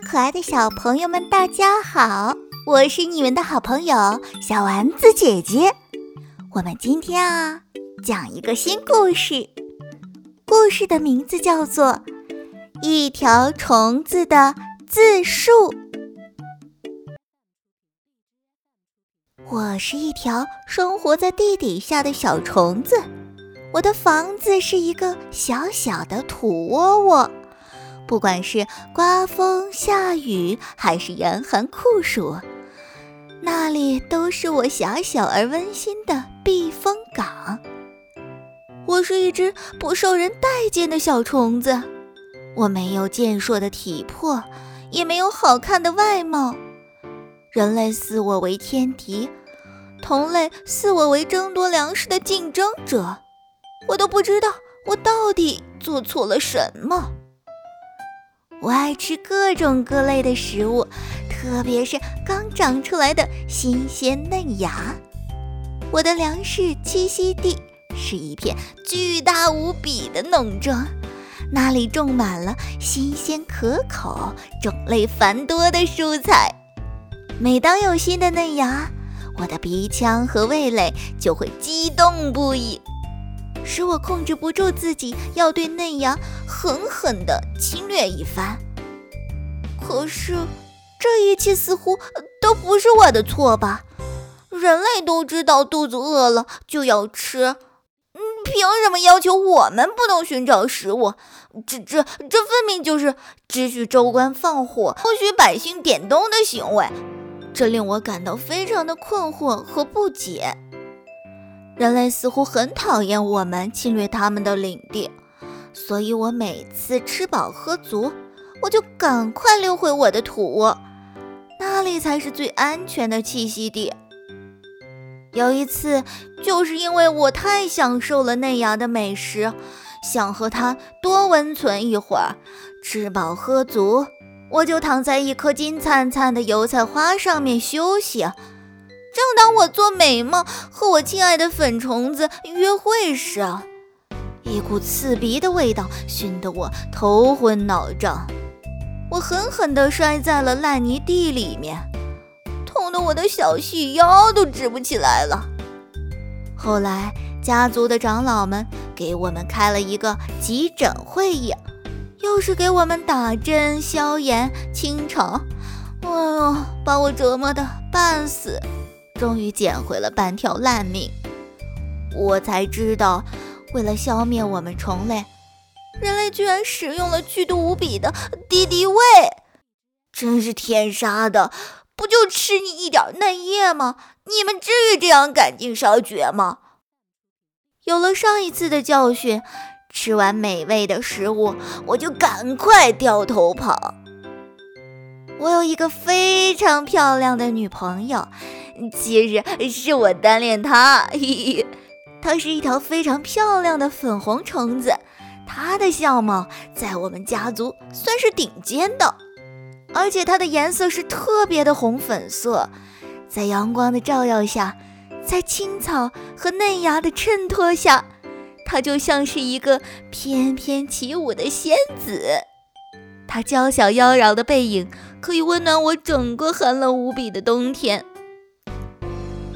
可爱的小朋友们，大家好！我是你们的好朋友小丸子姐姐。我们今天啊，讲一个新故事，故事的名字叫做《一条虫子的自述》。我是一条生活在地底下的小虫子，我的房子是一个小小的土窝窝。不管是刮风下雨，还是严寒酷暑，那里都是我狭小而温馨的避风港。我是一只不受人待见的小虫子，我没有健硕的体魄，也没有好看的外貌。人类视我为天敌，同类视我为争夺粮食的竞争者。我都不知道我到底做错了什么。我爱吃各种各类的食物，特别是刚长出来的新鲜嫩芽。我的粮食栖息地是一片巨大无比的农庄，那里种满了新鲜可口、种类繁多的蔬菜。每当有新的嫩芽，我的鼻腔和味蕾就会激动不已。使我控制不住自己，要对嫩芽狠狠地侵略一番。可是，这一切似乎都不是我的错吧？人类都知道肚子饿了就要吃，嗯，凭什么要求我们不能寻找食物？这、这、这分明就是只许州官放火，不许百姓点灯的行为。这令我感到非常的困惑和不解。人类似乎很讨厌我们侵略他们的领地，所以我每次吃饱喝足，我就赶快溜回我的土窝，那里才是最安全的栖息地。有一次，就是因为我太享受了嫩芽的美食，想和它多温存一会儿，吃饱喝足，我就躺在一颗金灿灿的油菜花上面休息。正当我做美梦和我亲爱的粉虫子约会时，一股刺鼻的味道熏得我头昏脑胀，我狠狠地摔在了烂泥地里面，痛得我的小细腰都直不起来了。后来，家族的长老们给我们开了一个急诊会议，又是给我们打针、消炎、清肠，哎呦，把我折磨得半死。终于捡回了半条烂命，我才知道，为了消灭我们虫类，人类居然使用了剧毒无比的敌敌畏，真是天杀的！不就吃你一点嫩叶吗？你们至于这样赶尽杀绝吗？有了上一次的教训，吃完美味的食物，我就赶快掉头跑。我有一个非常漂亮的女朋友。其实是我单恋它，嘿嘿，它是一条非常漂亮的粉红虫子，它的相貌在我们家族算是顶尖的，而且它的颜色是特别的红粉色，在阳光的照耀下，在青草和嫩芽的衬托下，它就像是一个翩翩起舞的仙子，它娇小妖娆的背影可以温暖我整个寒冷无比的冬天。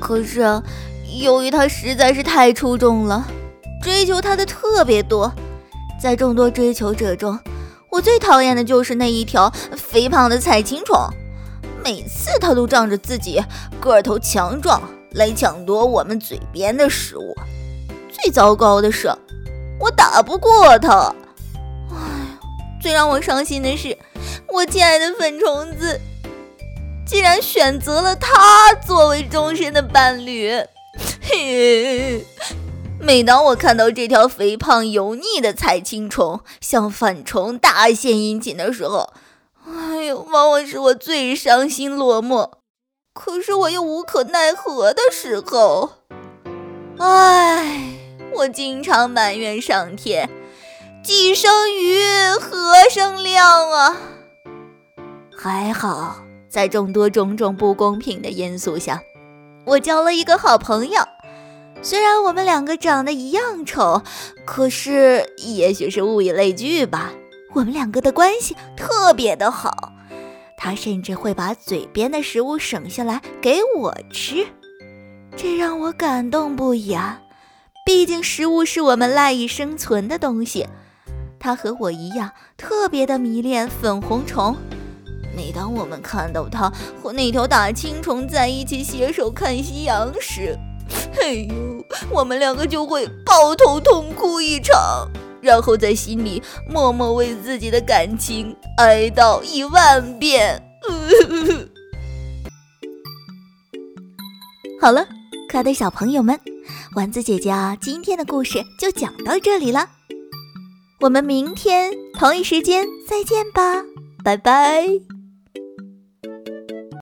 可是，由于他实在是太出众了，追求他的特别多。在众多追求者中，我最讨厌的就是那一条肥胖的菜青虫。每次他都仗着自己个头强壮来抢夺我们嘴边的食物。最糟糕的是，我打不过他。哎，最让我伤心的是，我亲爱的粉虫子。竟然选择了他作为终身的伴侣。嘿，每当我看到这条肥胖油腻的菜青虫向粉虫大献殷勤的时候，哎呦，往往是我最伤心落寞，可是我又无可奈何的时候。唉，我经常埋怨上天：既生瑜，何生亮啊？还好。在众多种种不公平的因素下，我交了一个好朋友。虽然我们两个长得一样丑，可是也许是物以类聚吧，我们两个的关系特别的好。他甚至会把嘴边的食物省下来给我吃，这让我感动不已啊！毕竟食物是我们赖以生存的东西。他和我一样，特别的迷恋粉红虫。每当我们看到他和那条大青虫在一起携手看夕阳时，哎呦，我们两个就会抱头痛哭一场，然后在心里默默为自己的感情哀悼一万遍。好了，可爱的小朋友们，丸子姐姐啊，今天的故事就讲到这里了，我们明天同一时间再见吧，拜拜。